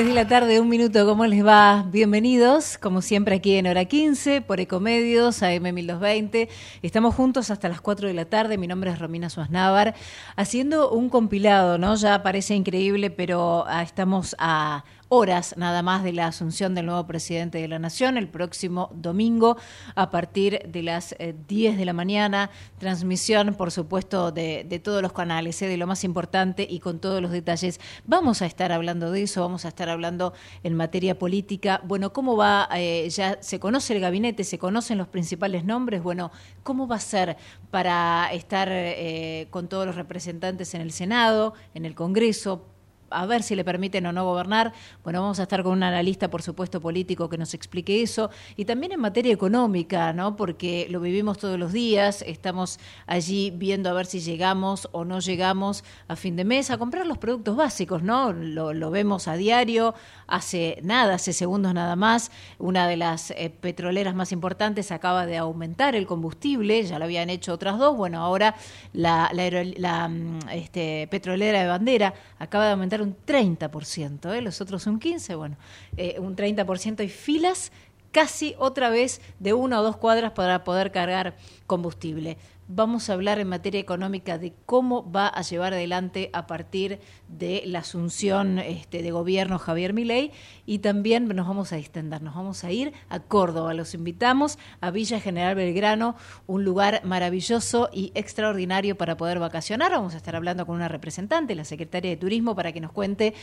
3 de la tarde, un minuto, ¿cómo les va? Bienvenidos, como siempre aquí en Hora 15, por Ecomedios, AM1220. Estamos juntos hasta las 4 de la tarde, mi nombre es Romina Suaznavar, haciendo un compilado, ¿no? Ya parece increíble, pero ah, estamos a horas nada más de la asunción del nuevo presidente de la Nación, el próximo domingo a partir de las 10 eh, de la mañana. Transmisión, por supuesto, de, todos los canales, eh, de lo más importante y con todos los detalles. Vamos a estar hablando de eso, vamos a estar hablando en materia política. Bueno, ¿cómo va? Eh, ya se conoce el gabinete, se conocen los principales nombres. Bueno, ¿cómo va a ser para estar con todos los representantes en el Senado, en el Congreso? A ver si le permiten o no gobernar. Bueno, vamos a estar con un analista, por supuesto, político que nos explique eso. Y también en materia económica, ¿no? Porque lo vivimos todos los días, estamos allí viendo a ver si llegamos o no llegamos a fin de mes a comprar los productos básicos, ¿no? Lo, vemos a diario, hace nada, hace segundos nada más. Una de las eh, petroleras más importantes acaba de aumentar el combustible, ya lo habían hecho otras dos. Bueno, ahora la, mm, este, petrolera de bandera acaba de aumentar un 30%, ¿eh? los otros un 15%, bueno, eh, un 30% y filas casi otra vez de una o dos cuadras para poder cargar combustible vamos a hablar en materia económica de cómo va a llevar adelante a partir de la asunción este, de gobierno Javier Milei y también nos vamos a extender, nos vamos a ir a Córdoba. Los invitamos a Villa General Belgrano, un lugar maravilloso y extraordinario para poder vacacionar. Vamos a estar hablando con una representante, la secretaria de Turismo, para que nos cuente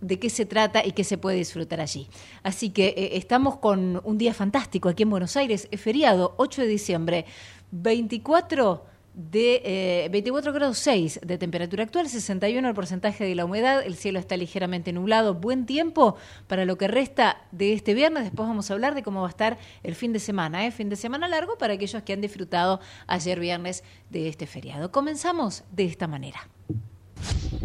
de qué se trata y qué se puede disfrutar allí. Así que eh, estamos con un día fantástico aquí en Buenos Aires, es feriado, 8 de diciembre. 24 de 24 eh, grados 6 de temperatura actual, 61 el porcentaje de la humedad, el cielo está ligeramente nublado, buen tiempo para lo que resta de este viernes, después vamos a hablar de cómo va a estar el fin de semana, ¿eh? fin de semana largo para aquellos que han disfrutado ayer viernes de este feriado. Comenzamos de esta manera.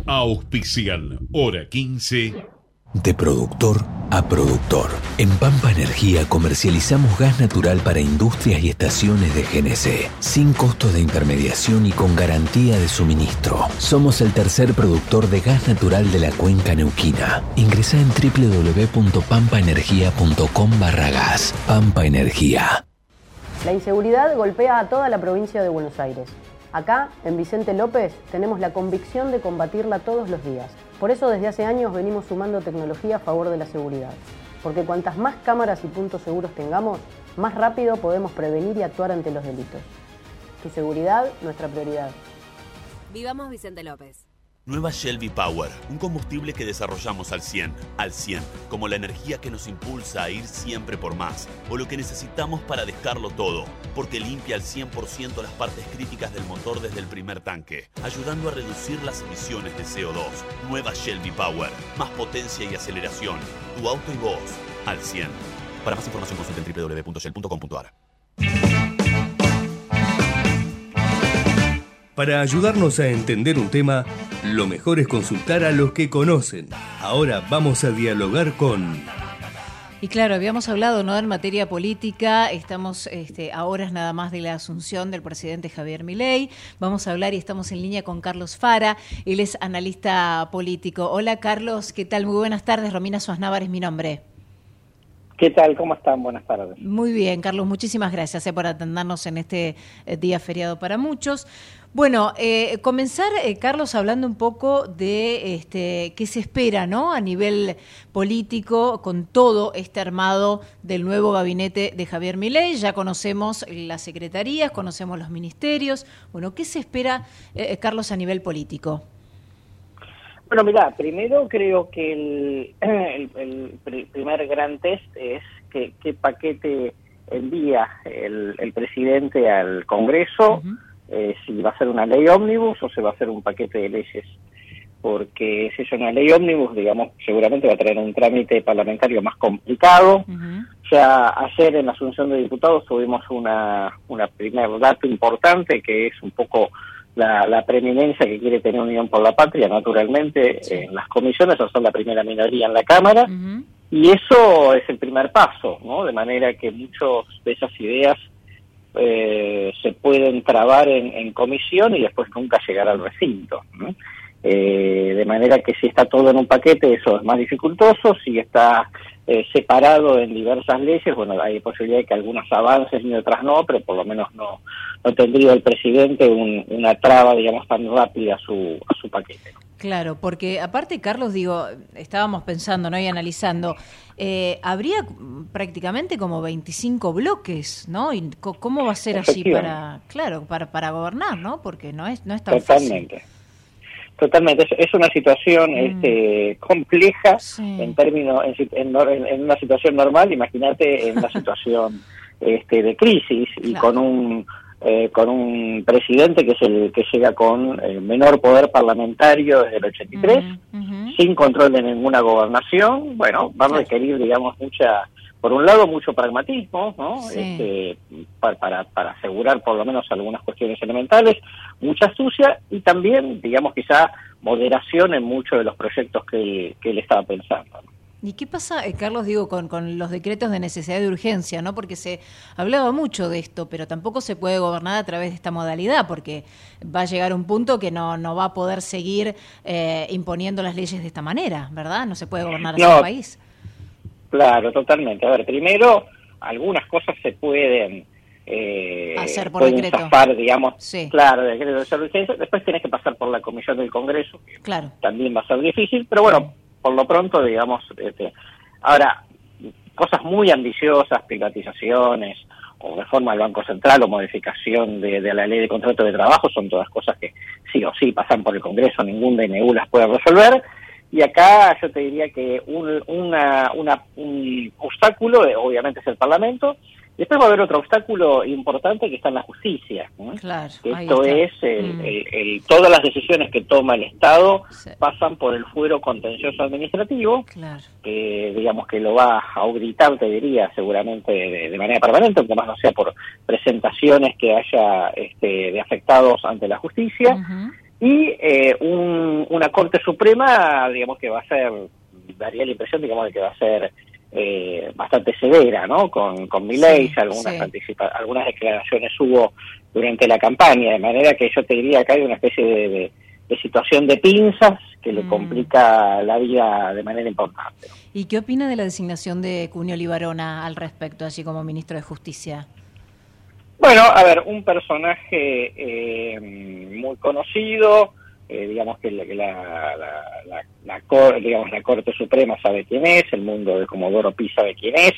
Auspicial, hora 15 de productor a productor. En Pampa Energía comercializamos gas natural para industrias y estaciones de GNC, sin costos de intermediación y con garantía de suministro. Somos el tercer productor de gas natural de la cuenca neuquina. Ingresa en www.pampaenergia.com barra gas. Pampa Energía. La inseguridad golpea a toda la provincia de Buenos Aires. Acá, en Vicente López, tenemos la convicción de combatirla todos los días. Por eso desde hace años venimos sumando tecnología a favor de la seguridad, porque cuantas más cámaras y puntos seguros tengamos, más rápido podemos prevenir y actuar ante los delitos. Tu seguridad, nuestra prioridad. Vivamos Vicente López. Nueva Shelby Power, un combustible que desarrollamos al 100, al 100, como la energía que nos impulsa a ir siempre por más, o lo que necesitamos para dejarlo todo, porque limpia al 100% las partes críticas del motor desde el primer tanque, ayudando a reducir las emisiones de CO2. Nueva Shelby Power, más potencia y aceleración, tu auto y vos, al 100. Para más información consulta en www.shell.com.ar. Para ayudarnos a entender un tema, lo mejor es consultar a los que conocen. Ahora vamos a dialogar con... Y claro, habíamos hablado ¿no? en materia política, estamos este, a horas nada más de la asunción del presidente Javier Milei. Vamos a hablar y estamos en línea con Carlos Fara, él es analista político. Hola Carlos, ¿qué tal? Muy buenas tardes, Romina Suaznavar es mi nombre. ¿Qué tal? ¿Cómo están? Buenas tardes. Muy bien, Carlos, muchísimas gracias eh, por atendernos en este eh, día feriado para muchos. Bueno, eh, comenzar, Carlos, hablando un poco de este, qué se espera ¿no? a nivel político con todo este armado del nuevo gabinete de Javier Milei. Ya conocemos las secretarías, conocemos los ministerios. Bueno, ¿qué se espera, Carlos, a nivel político? Bueno, mira, primero creo que el, el, primer gran test es que, qué paquete envía el, el presidente al Congreso, eh, si va a ser una ley ómnibus o se va a hacer un paquete de leyes. Porque si es una ley ómnibus, digamos, seguramente va a traer un trámite parlamentario más complicado. O sea, ayer en la Asunción de Diputados tuvimos una, una primer dato importante que es un poco la, preeminencia que quiere tener Unión por la Patria, naturalmente, en las comisiones, o son la primera minoría en la Cámara, y eso es el primer paso, ¿no? De manera que muchas de esas ideas eh, se pueden trabar en, comisión y después nunca llegar al recinto. Eh, de manera que si está todo en un paquete, eso es más dificultoso. Si está eh, separado en diversas leyes, bueno, hay posibilidad de que algunos avancen y otras no, pero por lo menos no, no tendría el presidente una traba, digamos, tan rápida a su, a su paquete. Claro, porque aparte, Carlos, digo, estábamos pensando ¿no? y analizando, eh, habría prácticamente como 25 bloques, ¿no? ¿Y ¿Cómo va a ser allí para, claro, para, para gobernar, ¿no? Porque no es, no es tan Totalmente. Totalmente, es, una situación mm. este, compleja en términos, en, en, una situación normal, imagínate en una situación este, de crisis y con un eh, con un presidente que es el que llega con el menor poder parlamentario desde el 83, sin control de ninguna gobernación, bueno, va a requerir, digamos, mucha, por un lado, mucho pragmatismo, ¿no? Este, para, para, asegurar por lo menos algunas cuestiones elementales, mucha astucia y también, digamos, quizá moderación en muchos de los proyectos que, que él estaba pensando. ¿Y qué pasa, eh, Carlos, digo, con, con, los decretos de necesidad de urgencia, ¿no? Porque se hablaba mucho de esto, pero tampoco se puede gobernar a través de esta modalidad, porque va a llegar un punto que no, no va a poder seguir eh, imponiendo las leyes de esta manera, ¿verdad? No se puede gobernar así el país. Claro, totalmente. A ver, primero, algunas cosas se pueden... Eh, hacer por decreto. digamos, claro, decreto de urgencia. Después tienes que pasar por la comisión del Congreso, que claro. también va a ser difícil, pero bueno, por lo pronto, digamos, este, ahora, cosas muy ambiciosas, privatizaciones, o reforma del Banco Central, o modificación de, la ley de contrato de trabajo, son todas cosas que sí o sí pasan por el Congreso, ningún DNU las puede resolver. Y acá yo te diría que un, una, un obstáculo, obviamente, es el Parlamento, Después va a haber otro obstáculo importante que está en la justicia. esto es, mm. el, todas las decisiones que toma el Estado pasan por el fuero contencioso administrativo, que digamos que lo va a auditar, te diría, seguramente de, manera permanente, aunque más no sea por presentaciones que haya este, de afectados ante la justicia. Y eh, una Corte Suprema, digamos que va a ser, daría la impresión, digamos, de que va a ser eh, bastante severa, ¿no? Con, con mi ley, algunas, algunas declaraciones hubo durante la campaña, de manera que yo te diría que hay una especie de, situación de pinzas que le mm. complica la vida de manera importante. ¿Y qué opina de la designación de Cunio Libarona al respecto, así como ministro de Justicia? Bueno, a ver, un personaje eh, muy conocido, eh, digamos que la, la, la, la, digamos, la Corte Suprema sabe quién es, el mundo de Comodoro Pi sabe quién es.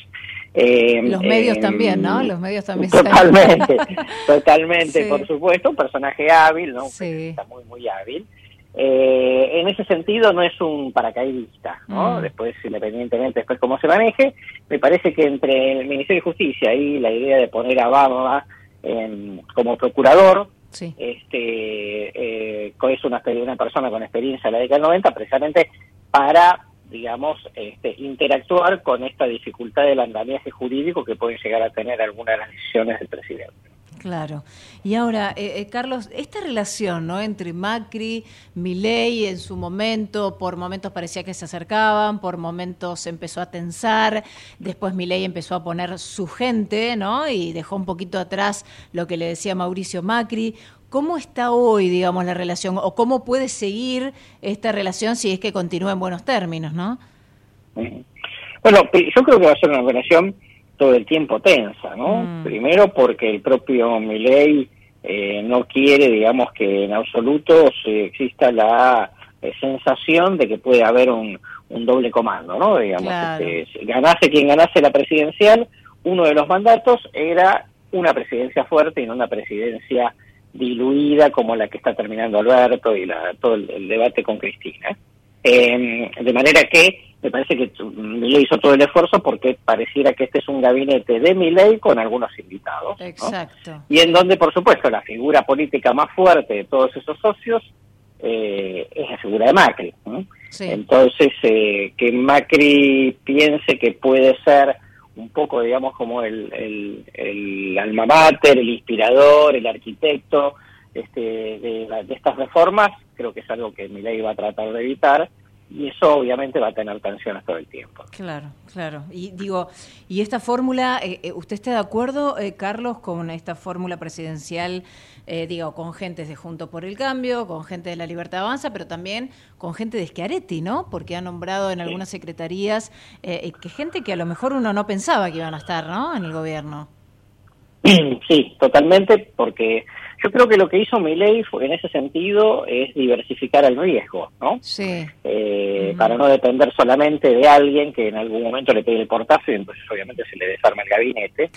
Eh, Los medios eh, también, ¿no? Los medios también Totalmente, totalmente, por supuesto, un personaje hábil, ¿no? Está muy, muy hábil. en ese sentido no es un paracaidista, ¿no? Mm. Después, independientemente después cómo se maneje, me parece que entre el Ministerio de Justicia y la idea de poner a Barba como procurador, Sí. Este, eh, es una, una persona con experiencia en la década del 90 precisamente para, digamos, este, interactuar con esta dificultad del andamiaje jurídico que pueden llegar a tener algunas de las decisiones del presidente. Claro. Y ahora, eh, eh, Carlos, esta relación ¿no? entre Macri, Milei en su momento, por momentos parecía que se acercaban, por momentos empezó a tensar, después Milei empezó a poner su gente, ¿no? Y dejó un poquito atrás lo que le decía Mauricio Macri. ¿Cómo está hoy, digamos, la relación? ¿O cómo puede seguir esta relación si es que continúa en buenos términos, no? Bueno, yo creo que va a ser una relación todo el tiempo tensa, ¿no? Mm. Primero porque el propio Milei eh, no quiere, digamos, que en absoluto se exista la eh, sensación de que puede haber un, doble comando, ¿no? Digamos, este, ganase quien ganase la presidencial, uno de los mandatos era una presidencia fuerte y no una presidencia diluida como la que está terminando Alberto y la, todo el, debate con Cristina. Eh, de manera que me parece que Milei hizo todo el esfuerzo porque pareciera que este es un gabinete de Milei con algunos invitados. Exacto. Y en donde, por supuesto, la figura política más fuerte de todos esos socios eh, es la figura de Macri. Entonces, eh, que Macri piense que puede ser un poco, digamos, como el, el, el alma mater, el inspirador, el arquitecto este, de, de estas reformas, creo que es algo que Milei va a tratar de evitar y eso obviamente va a tener tensiones todo el tiempo. Claro, claro. Y digo, ¿y esta fórmula, eh, eh, usted está de acuerdo, eh, Carlos, con esta fórmula presidencial, digo, con gente de Junto por el Cambio, con gente de la Libertad Avanza, pero también con gente de Schiaretti, ¿no? Porque ha nombrado en algunas secretarías que gente que a lo mejor uno no pensaba que iban a estar, ¿no? En el gobierno. Sí, totalmente, porque yo creo que lo que hizo Milei fue, en ese sentido es diversificar el riesgo, ¿no? Sí. Eh, para no depender solamente de alguien que en algún momento le pegue el portazo y entonces obviamente se le desarma el gabinete.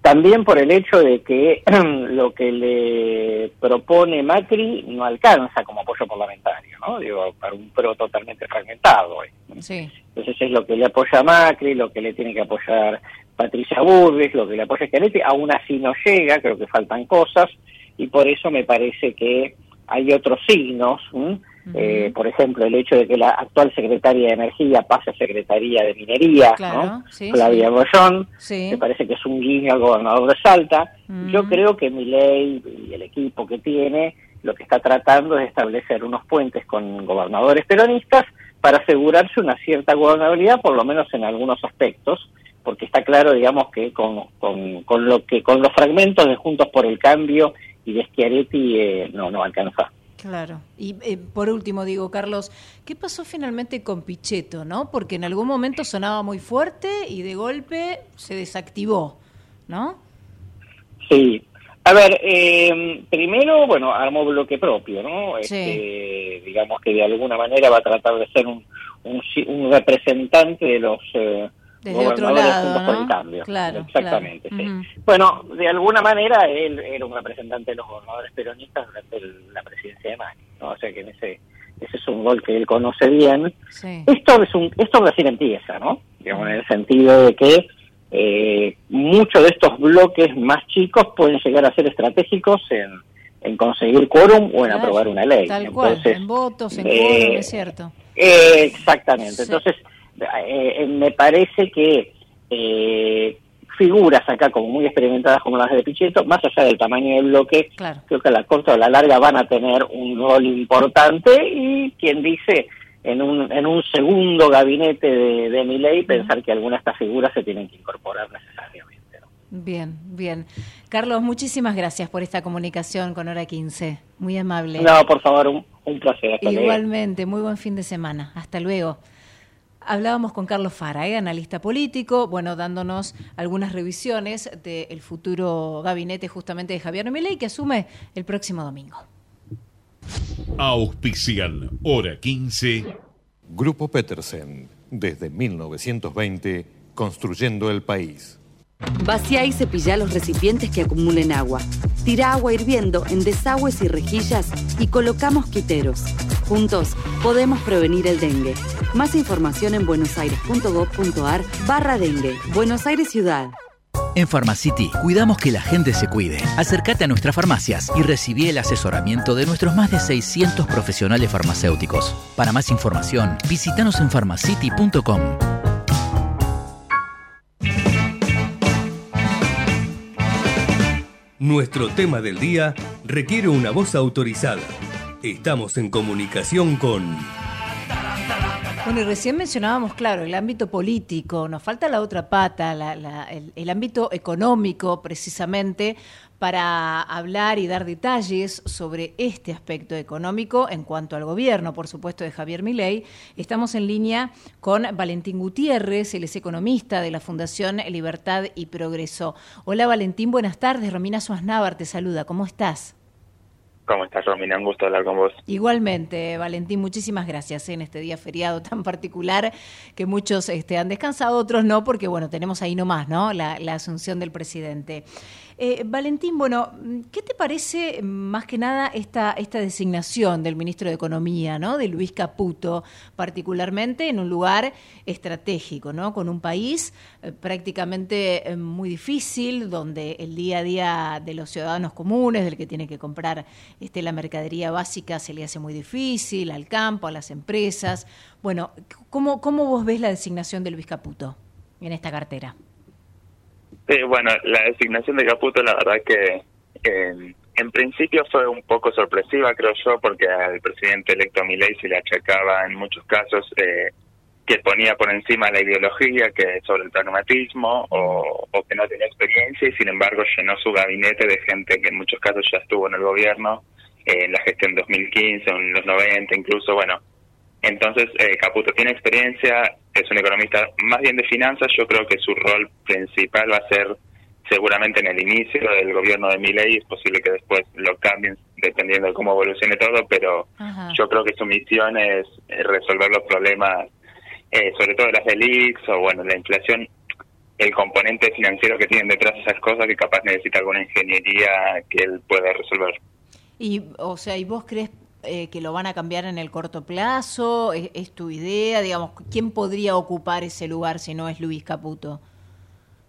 También por el hecho de que lo que le propone Macri no alcanza como apoyo parlamentario, ¿no? Digo, para un pro totalmente fragmentado. Sí. Entonces es lo que le apoya Macri, lo que le tiene que apoyar Patricia Burris, lo que le apoya Schiaretti, aún así no llega, creo que faltan cosas y por eso me parece que hay otros signos, eh, por ejemplo, el hecho de que la actual secretaria de Energía pase a secretaría de Minería, ¿no? Flavia sí. me parece que es un guiño al gobernador de Salta. Yo creo que mi ley y el equipo que tiene lo que está tratando es establecer unos puentes con gobernadores peronistas para asegurarse una cierta gobernabilidad, por lo menos en algunos aspectos, porque está claro, digamos, que con, con, con lo que con los fragmentos de Juntos por el Cambio y de Schiaretti eh, no, no alcanza. Claro. Y eh, por último, digo, Carlos, ¿qué pasó finalmente con Pichetto, no? Porque en algún momento sonaba muy fuerte y de golpe se desactivó, ¿no? Sí. A ver, eh, primero, bueno, armó bloque propio, ¿no? Este, digamos que de alguna manera va a tratar de ser un, un, representante de los desde otro lado, por el cambio. Claro, Exactamente, sí. Bueno, de alguna manera él era un representante de los gobernadores peronistas durante la presidencia de Macri, ¿no? O sea que en ese ese es un gol que él conoce bien. Esto es un esto recién empieza, ¿no? Digamos, en el sentido de que eh, muchos de estos bloques más chicos pueden llegar a ser estratégicos en, en conseguir quórum o en aprobar una ley. Tal cual, en votos, en quórum, eh, es cierto. Eh, exactamente. Entonces, eh, me parece que eh, figuras acá como muy experimentadas como las de Pichetto, más allá del tamaño del bloque, creo que a la corta o a la larga van a tener un rol importante y quien dice en un, en un segundo gabinete de, de mi ley pensar que algunas de estas figuras se tienen que incorporar necesariamente. Bien, bien. Carlos, muchísimas gracias por esta comunicación con Hora 15. Muy amable. No, por favor, un, un placer. Igualmente, muy buen fin de semana. Hasta luego. Hablábamos con Carlos Fara, ¿eh? analista político, bueno, dándonos algunas revisiones del futuro gabinete justamente de Javier Milei que asume el próximo domingo. Auspician, hora 15. Grupo Petersen, desde 1920, construyendo el país. Vacía y cepilla los recipientes que acumulen agua. Tira agua hirviendo en desagües y rejillas y colocamos quiteros. Juntos podemos prevenir el dengue. Más información en buenosaires.gov.ar barra dengue. Buenos Aires Ciudad. En Pharmacity cuidamos que la gente se cuide. Acércate a nuestras farmacias y recibí el asesoramiento de nuestros más de 600 profesionales farmacéuticos. Para más información, visítanos en pharmacity.com. Nuestro tema del día requiere una voz autorizada. Estamos en comunicación con... Bueno, y recién mencionábamos, claro, el ámbito político, nos falta la otra pata, el, ámbito económico, precisamente, para hablar y dar detalles sobre este aspecto económico en cuanto al gobierno, por supuesto, de Javier Milei. Estamos en línea con Valentín Gutiérrez, él es economista de la Fundación Libertad y Progreso. Hola Valentín, buenas tardes. Romina Suaznavar te saluda. ¿Cómo estás? ¿Cómo estás, Romina? Un gusto hablar con vos. Igualmente, Valentín, muchísimas gracias en este día feriado tan particular que muchos este, han descansado, otros no, porque bueno, tenemos ahí nomás, ¿no? La asunción del presidente. Eh, Valentín, bueno, ¿qué te parece más que nada esta, designación del ministro de Economía, ¿no? de Luis Caputo, particularmente en un lugar estratégico, ¿no? con un país eh, prácticamente eh, muy difícil, donde el día a día de los ciudadanos comunes, del que tiene que comprar este, la mercadería básica, se le hace muy difícil, al campo, a las empresas? Bueno, ¿cómo, cómo vos ves la designación de Luis Caputo en esta cartera? Sí, bueno, la designación de Caputo la verdad que en principio fue un poco sorpresiva, creo yo, porque al presidente electo Milei se le achacaba en muchos casos eh, que ponía por encima la ideología que sobre el pragmatismo o, que no tenía experiencia y sin embargo llenó su gabinete de gente que en muchos casos ya estuvo en el gobierno, eh, en la gestión 2015, en los 90 incluso, bueno. Entonces, eh, Caputo tiene experiencia, es un economista más bien de finanzas, yo creo que su rol principal va a ser seguramente en el inicio del gobierno de Milei, es posible que después lo cambien dependiendo de cómo evolucione todo, pero yo creo que su misión es resolver los problemas eh, sobre todo las elites o bueno, la inflación, el componente financiero que tienen detrás de esas cosas que capaz necesita alguna ingeniería que él pueda resolver. Y, o sea, ¿y vos crees eh, que lo van a cambiar en el corto plazo? ¿Es, tu idea? Digamos, ¿quién podría ocupar ese lugar si no es Luis Caputo?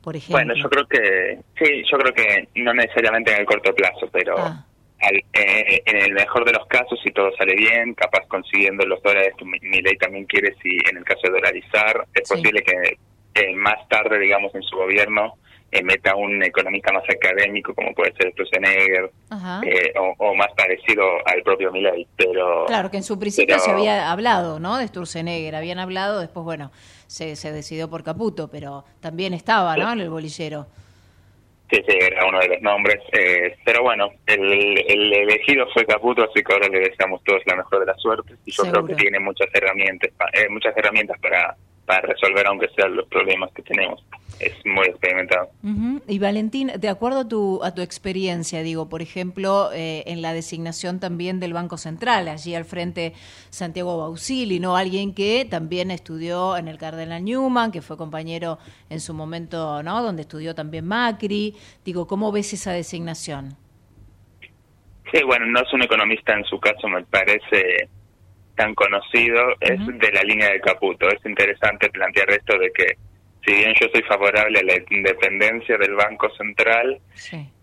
Por ejemplo. Bueno, yo creo que, sí, yo creo que no necesariamente en el corto plazo, pero... Ah. Eh, en el mejor de los casos, si todo sale bien, capaz consiguiendo los dólares que mi ley también quiere, si en el caso de dolarizar, es posible que eh, más tarde, digamos, en su gobierno, meta un economista más académico, como puede ser Sturzenegger, eh, o, más parecido al propio Milley. Pero, claro, que en su principio se había hablado, ¿no? De Sturzenegger, habían hablado, después, bueno, se, se decidió por Caputo, pero también estaba, ¿no? En el bolillero. Sí, sí, era uno de los nombres. Eh, pero bueno, el, elegido fue Caputo, así que ahora le deseamos todos la mejor de las suertes. Y yo creo que tiene muchas herramientas, eh, muchas herramientas para, para resolver, aunque sean los problemas que tenemos es muy experimentado. Y Valentín, de acuerdo a tu, a tu experiencia, digo, por ejemplo, eh, en la designación también del Banco Central, allí al frente Santiago Bausili, ¿no? Alguien que también estudió en el Cardenal Newman, que fue compañero en su momento, ¿no? Donde estudió también Macri. Digo, ¿cómo ves esa designación? Sí, bueno, no es un economista en su caso, me parece tan conocido, es de la línea de Caputo. Es interesante plantear esto de que si bien yo soy favorable a la independencia del Banco Central,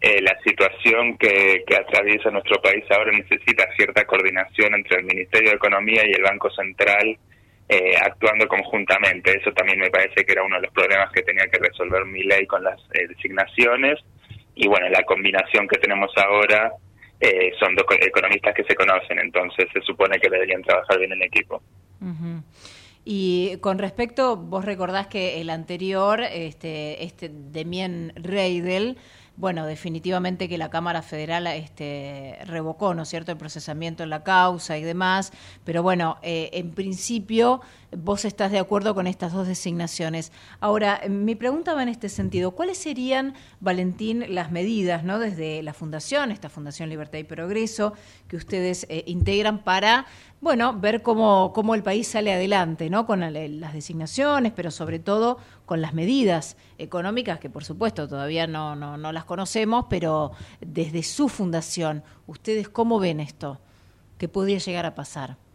eh, la situación que, atraviesa nuestro país ahora necesita cierta coordinación entre el Ministerio de Economía y el Banco Central eh, actuando conjuntamente. Eso también me parece que era uno de los problemas que tenía que resolver mi ley con las eh, designaciones. Y bueno, la combinación que tenemos ahora son dos economistas que se conocen, entonces se supone que deberían trabajar bien en equipo. Y con respecto, vos recordás que el anterior, este, este Demien Reidel, bueno, definitivamente que la Cámara Federal este, revocó, ¿no es cierto?, el procesamiento en la causa y demás, pero bueno, eh, en principio vos estás de acuerdo con estas dos designaciones. Ahora, mi pregunta va en este sentido. ¿Cuáles serían, Valentín, las medidas, ¿no? desde la Fundación, esta Fundación Libertad y Progreso, que ustedes eh, integran para, bueno, ver cómo, cómo el país sale adelante, ¿no? Con las designaciones, pero sobre todo con las medidas económicas, que por supuesto todavía no, no, no las conocemos, pero desde su fundación, ¿ustedes cómo ven esto? ¿Qué podría llegar a pasar?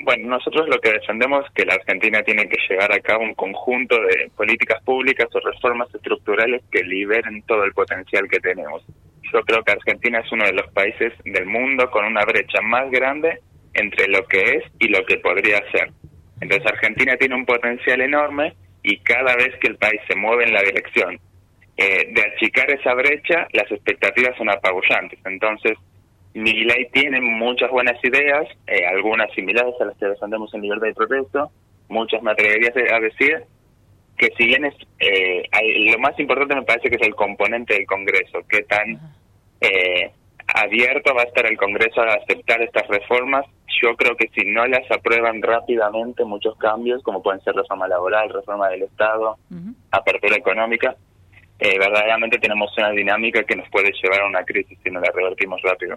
Bueno, nosotros lo que defendemos es que la Argentina tiene que llevar a cabo un conjunto de políticas públicas o reformas estructurales que liberen todo el potencial que tenemos. Yo creo que Argentina es uno de los países del mundo con una brecha más grande entre lo que es y lo que podría ser. Entonces Argentina tiene un potencial enorme y cada vez que el país se mueve en la dirección eh, de achicar esa brecha, las expectativas son apabullantes. Entonces, mi ley tiene muchas buenas ideas, eh, algunas similares a las que defendemos en Libertad y Progreso, muchas me atrevería a decir que si bien es, eh, lo más importante me parece que es el componente del Congreso, qué tan eh, abierto va a estar el Congreso a aceptar estas reformas. Yo creo que si no las aprueban rápidamente muchos cambios, como pueden ser reforma laboral, reforma del Estado, apertura económica, verdaderamente tenemos una dinámica que nos puede llevar a una crisis si no la revertimos rápido.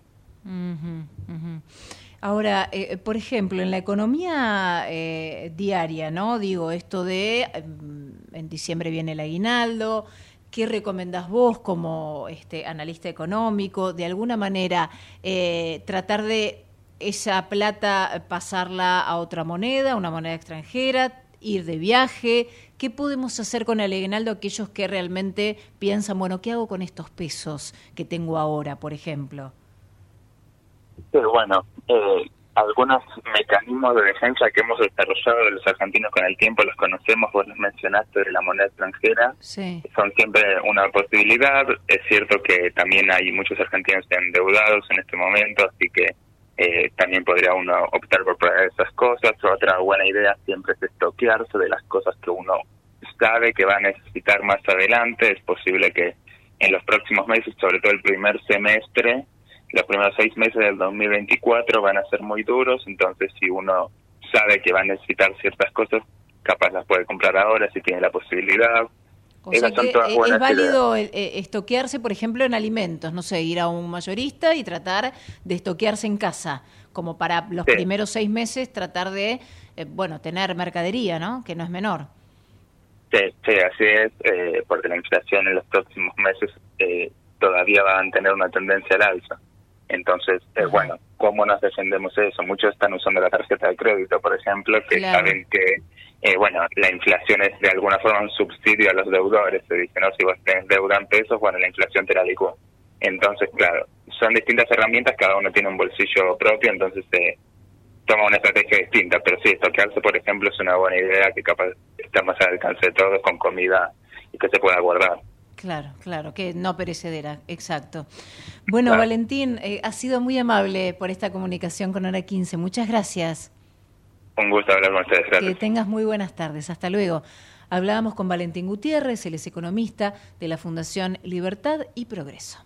Ahora, eh, por ejemplo, en la economía eh, diaria, ¿no? Digo, esto de mm, en diciembre viene el aguinaldo, ¿qué recomendás vos como este, analista económico? De alguna manera, eh, tratar de esa plata pasarla a otra moneda, una moneda extranjera, ir de viaje. ¿Qué podemos hacer con el aguinaldo aquellos que realmente piensan, bueno, ¿qué hago con estos pesos que tengo ahora, por ejemplo? Pero bueno, eh, algunos mecanismos de defensa que hemos desarrollado de los argentinos con el tiempo, los conocemos, vos los mencionaste de la moneda extranjera, Sí. son siempre una posibilidad. Es cierto que también hay muchos argentinos endeudados en este momento, así que eh, también podría uno optar por pagar esas cosas. Otra buena idea siempre es estoquearse de las cosas que uno sabe que va a necesitar más adelante. Es posible que en los próximos meses, sobre todo el primer semestre, los primeros seis meses del 2024 van a ser muy duros, entonces si uno sabe que va a necesitar ciertas cosas, capaz las puede comprar ahora si tiene la posibilidad. O Esas sea son que todas eh, es válido eh, eh, estoquearse, por ejemplo, en alimentos, no sé, ir a un mayorista y tratar de estoquearse en casa, como para los Sí. primeros seis meses tratar de, eh, bueno, tener mercadería, ¿no? Que no es menor. Sí, sí, así es, eh, porque la inflación en los próximos meses eh, todavía va a tener una tendencia al alza. Entonces, eh, bueno, ¿cómo nos defendemos de eso? Muchos están usando la tarjeta de crédito, por ejemplo, que Claro. saben que, eh, bueno, la inflación es de alguna forma un subsidio a los deudores. Se dice, no, si vos tenés deuda en pesos, bueno, la inflación te la licúa. Entonces, claro, son distintas herramientas, cada uno tiene un bolsillo propio, entonces se toma una estrategia distinta. Pero sí, estoquearse, por ejemplo, es una buena idea que capaz está más al alcance de todos con comida y que se pueda guardar. Claro, claro, que no perecedera, exacto. Bueno, Claro. Valentín, eh, ha sido muy amable por esta comunicación con Hora 15. Muchas gracias. Un gusto hablar con ustedes. Que tengas muy buenas tardes. Hasta luego. Hablábamos con Valentín Gutiérrez, él es economista de la Fundación Libertad y Progreso.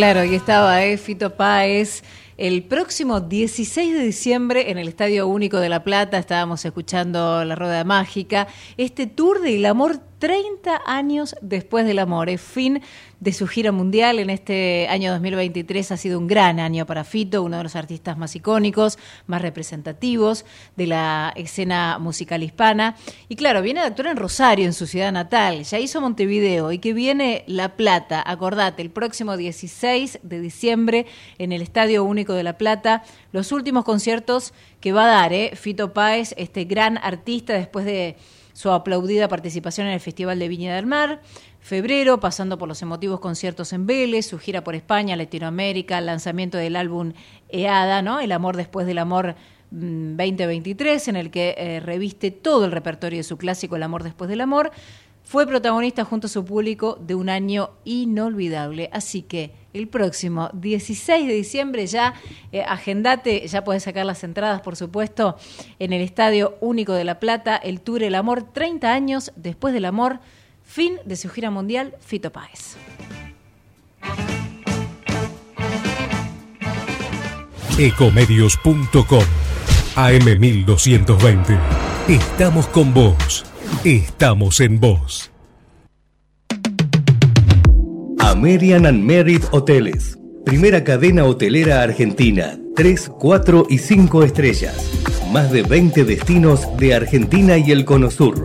Claro, y estaba eh, Fito Páez. El próximo 16 de diciembre en el Estadio Único de La Plata estábamos escuchando La Rueda Mágica, este tour del amor 30 años después del amor, es fin de su gira mundial en este año 2023 ha sido un gran año para Fito, uno de los artistas más icónicos, más representativos de la escena musical hispana. Y claro, viene de actuar en Rosario, en su ciudad natal, ya hizo Montevideo y que viene La Plata, acordate, el próximo 16 de diciembre en el Estadio Único de La Plata, los últimos conciertos que va a dar ¿eh? Fito Páez, este gran artista después de su aplaudida participación en el Festival de Viña del Mar, febrero, pasando por los emotivos conciertos en Vélez, su gira por España, Latinoamérica, el lanzamiento del álbum EADA, ¿no? El amor después del amor 2023, en el que eh, reviste todo el repertorio de su clásico El amor después del amor. Fue protagonista junto a su público de un año inolvidable. Así que el próximo 16 de diciembre ya eh, agendate, ya puedes sacar las entradas, por supuesto, en el Estadio Único de La Plata, el Tour El Amor, 30 años después del amor, fin de su gira mundial, Fito Páez. Ecomedios.com AM1220. Estamos con vos. Estamos en vos. American and Merit Hoteles. Primera cadena hotelera argentina. 3, 4 y 5 estrellas. Más de 20 destinos de Argentina y el Cono Sur.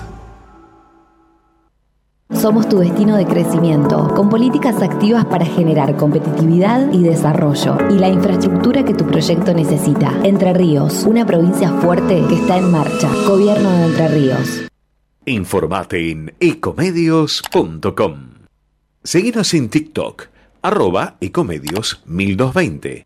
Somos tu destino de crecimiento, con políticas activas para generar competitividad y desarrollo y la infraestructura que tu proyecto necesita. Entre Ríos, una provincia fuerte que está en marcha. Gobierno de Entre Ríos. Informate en ecomedios.com. Seguinos en TikTok, arroba ecomedios 1220.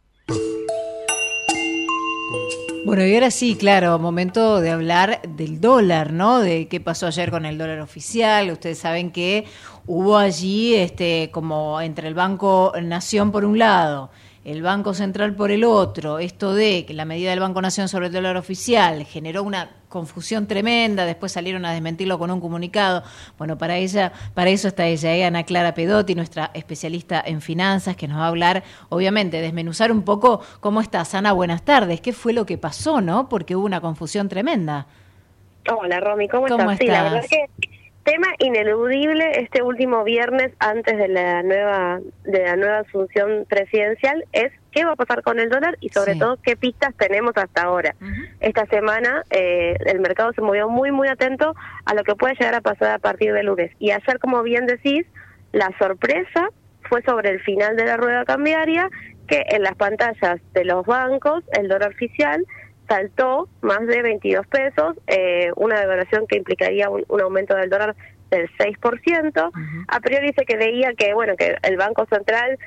Bueno, y ahora sí, claro, momento de hablar del dólar, ¿no? De qué pasó ayer con el dólar oficial. Ustedes saben que hubo allí, este, como entre el Banco Nación por un lado, el Banco Central por el otro, esto de que la medida del Banco Nación sobre el dólar oficial generó una confusión tremenda, después salieron a desmentirlo con un comunicado. Bueno, para ella, para eso está ella, ¿eh? Ana Clara Pedotti, nuestra especialista en finanzas, que nos va a hablar, obviamente, desmenuzar un poco cómo estás. Ana, buenas tardes. ¿Qué fue lo que pasó, no? Porque hubo una confusión tremenda. Hola, Romy, ¿cómo, ¿Cómo estás? Sí, la estás? verdad que tema ineludible este último viernes antes de la nueva de la nueva asunción presidencial es qué va a pasar con el dólar y sobre Sí. todo qué pistas tenemos hasta ahora. Esta semana eh, el mercado se movió muy muy atento a lo que puede llegar a pasar a partir del lunes y ayer como bien decís la sorpresa fue sobre el final de la rueda cambiaria que en las pantallas de los bancos el dólar oficial saltó más de 22 pesos, eh, una devaluación que implicaría un, un aumento del dólar del 6%. A priori se creía que, bueno, que el Banco Central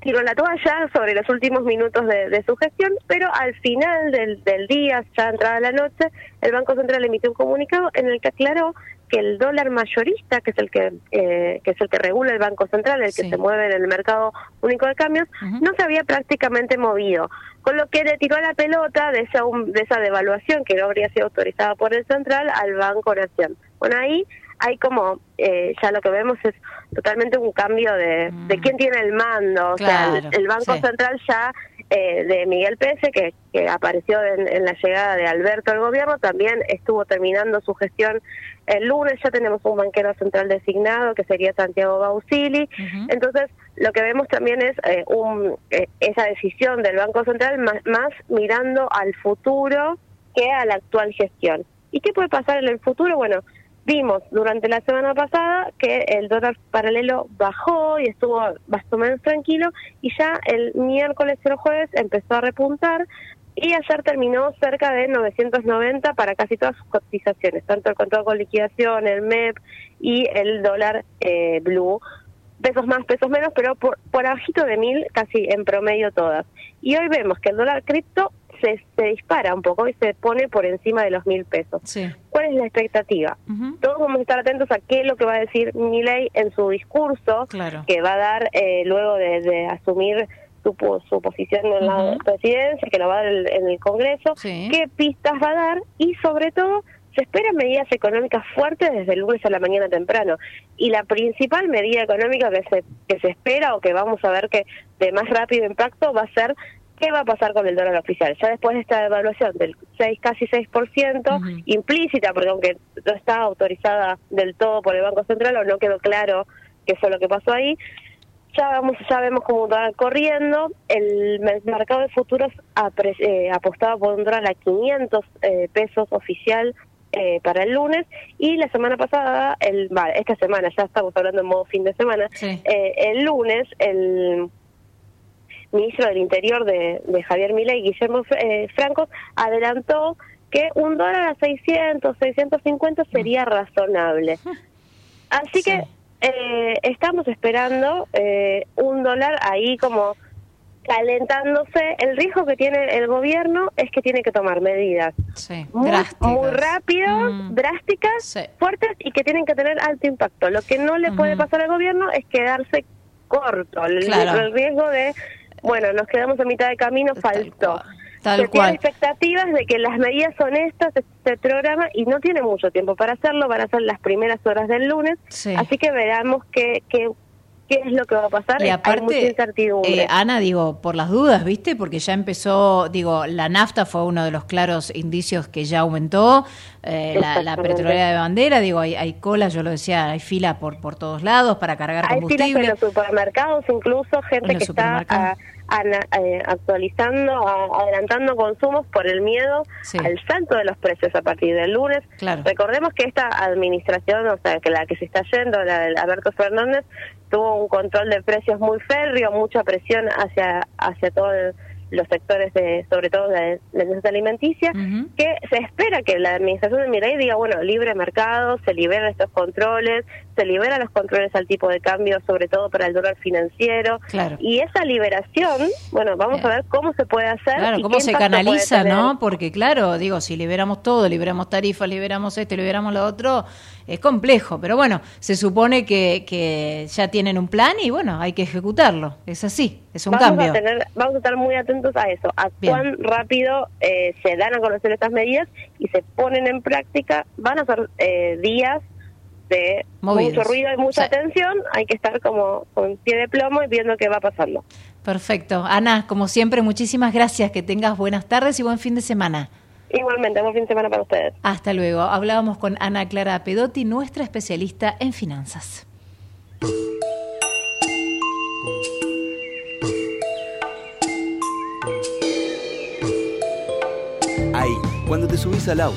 tiró la toalla sobre los últimos minutos de, de su gestión, pero al final del, del día, ya entrada la noche, el Banco Central emitió un comunicado en el que aclaró que el dólar mayorista, que es el que eh, que es el que regula el Banco Central, el que se mueve en el mercado único de cambios, no se había prácticamente movido, con lo que le tiró la pelota de esa um- de esa devaluación que no habría sido autorizada por el central al Banco Nación. Bueno, ahí hay como eh, ya lo que vemos es totalmente un cambio de, de quién tiene el mando, o sea, el, el Banco sí. Central ya eh, de Miguel Pese, que, que apareció en, en, la llegada de Alberto al gobierno, también estuvo terminando su gestión el lunes, ya tenemos un banquero central designado, que sería Santiago Bausili. Uh -huh. Entonces, lo que vemos también es eh, un, eh, esa decisión del Banco Central más, más mirando al futuro que a la actual gestión. ¿Y qué puede pasar en el futuro? Bueno, vimos durante la semana pasada que el dólar paralelo bajó y estuvo más o menos tranquilo y ya el miércoles y el jueves empezó a repuntar y ayer terminó cerca de 990 para casi todas sus cotizaciones, tanto el control con liquidación, el MEP y el dólar eh, blue. Pesos más, pesos menos, pero por, por abajito de mil casi en promedio todas. Y hoy vemos que el dólar cripto se, se, dispara un poco y se pone por encima de los mil pesos. Sí. ¿Cuál es la expectativa? Uh -huh. Todos vamos a estar atentos a qué es lo que va a decir Milei en su discurso, claro. que va a dar eh, luego de, de asumir su, su, posición en la uh -huh. presidencia, que lo va a dar el, en el Congreso, sí. qué pistas va a dar y sobre todo se esperan medidas económicas fuertes desde el lunes a la mañana temprano. Y la principal medida económica que se, que se espera o que vamos a ver que de más rápido impacto va a ser qué va a pasar con el dólar oficial. Ya después de esta evaluación del 6, casi 6%, uh -huh. implícita, porque aunque no está autorizada del todo por el Banco Central o no quedó claro qué fue lo que pasó ahí, ya vamos ya vemos cómo va corriendo el mercado de futuros eh, apostaba por un dólar a 500 eh, pesos oficial eh, para el lunes y la semana pasada el vale, esta semana ya estamos hablando en modo fin de semana sí. el lunes el ministro del Interior de, de Javier Milei, Guillermo Franco, adelantó que un dólar a 600, 650 sería razonable. Así sí. que eh, estamos esperando eh, un dólar ahí como calentándose. El riesgo que tiene el gobierno es que tiene que tomar medidas sí, muy, drásticas. muy rápidas, mm. drásticas, sí. fuertes y que tienen que tener alto impacto. Lo que no le puede pasar al gobierno es quedarse corto. El riesgo de, bueno, nos quedamos a mitad de camino, faltó. Tal se cual. tiene expectativas de que las medidas son estas, este programa, y no tiene mucho tiempo para hacerlo, van a ser las primeras horas del lunes, sí. así que veremos qué, qué, qué es lo que va a pasar. Y aparte, Hay mucha incertidumbre. Eh, Ana, digo, por las dudas, ¿viste? Porque ya empezó, digo, la nafta fue uno de los claros indicios que ya aumentó, eh, la, la, petrolera de bandera, digo, hay, hay cola, yo lo decía, hay fila por por todos lados para cargar hay combustible. Hay filas en los supermercados, incluso gente que está... A, actualizando, adelantando consumos por el miedo sí. al salto de los precios a partir del lunes. Claro. Recordemos que esta administración, o sea, que la que se está yendo, la de Alberto Fernández, tuvo un control de precios muy férreo, mucha presión hacia hacia todo el los sectores de, sobre todo de la industria alimenticia, uh -huh. que se espera que la administración de Mirai diga, bueno, libre mercado, se liberan estos controles, se liberan los controles al tipo de cambio, sobre todo para el dólar financiero, claro. y esa liberación, bueno, vamos a ver cómo se puede hacer. Claro, y cómo se canaliza, ¿no? Porque claro, digo, si liberamos todo, liberamos tarifas, liberamos esto, liberamos lo otro, es complejo, pero bueno, se supone que, que ya tienen un plan y bueno, hay que ejecutarlo, es así, es un vamos cambio. A tener, vamos a estar muy atentos a eso, a Bien. cuán rápido eh, se dan a conocer estas medidas y se ponen en práctica. Van a ser eh, días de Movidos. mucho ruido y mucha Sí. atención. Hay que estar como con pie de plomo y viendo qué va pasando. Perfecto. Ana, como siempre, muchísimas gracias. Que tengas buenas tardes y buen fin de semana. Igualmente, buen fin de semana para ustedes. Hasta luego. Hablábamos con Ana Clara Pedotti, nuestra especialista en finanzas. Ahí, cuando te subís al auto,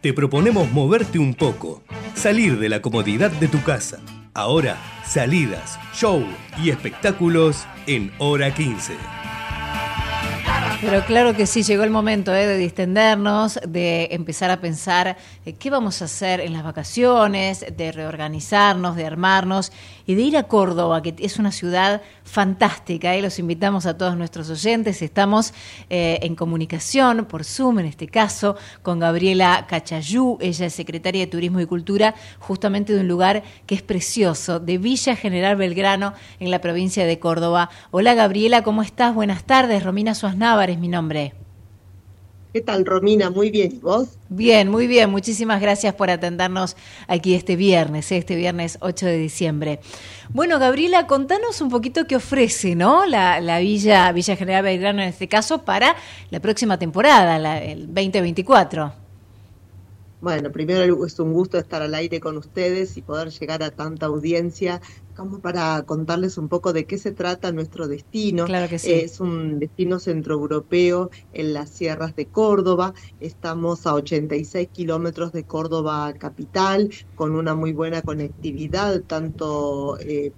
Te proponemos moverte un poco, salir de la comodidad de tu casa. Ahora, salidas, show y espectáculos en Hora 15. Pero claro que sí, llegó el momento ¿eh? de distendernos, de empezar a pensar eh, qué vamos a hacer en las vacaciones, de reorganizarnos, de armarnos y de ir a Córdoba, que es una ciudad fantástica. ¿eh? Los invitamos a todos nuestros oyentes. Estamos eh, en comunicación por Zoom, en este caso, con Gabriela Cachayú. Ella es secretaria de Turismo y Cultura, justamente de un lugar que es precioso, de Villa General Belgrano, en la provincia de Córdoba. Hola Gabriela, ¿cómo estás? Buenas tardes. Romina Suaznávar es mi nombre. ¿Qué tal, Romina? Muy bien. ¿Y vos? Bien, muy bien. Muchísimas gracias por atendernos aquí este viernes, ¿eh? este viernes 8 de diciembre. Bueno, Gabriela, contanos un poquito qué ofrece, ¿no? La, la Villa, Villa General Belgrano en este caso para la próxima temporada, la, el 2024. Bueno, primero es un gusto estar al aire con ustedes y poder llegar a tanta audiencia como para contarles un poco de qué se trata nuestro destino. Claro que sí. Es un destino centroeuropeo en las sierras de Córdoba. Estamos a 86 kilómetros de Córdoba capital, con una muy buena conectividad, tanto eh,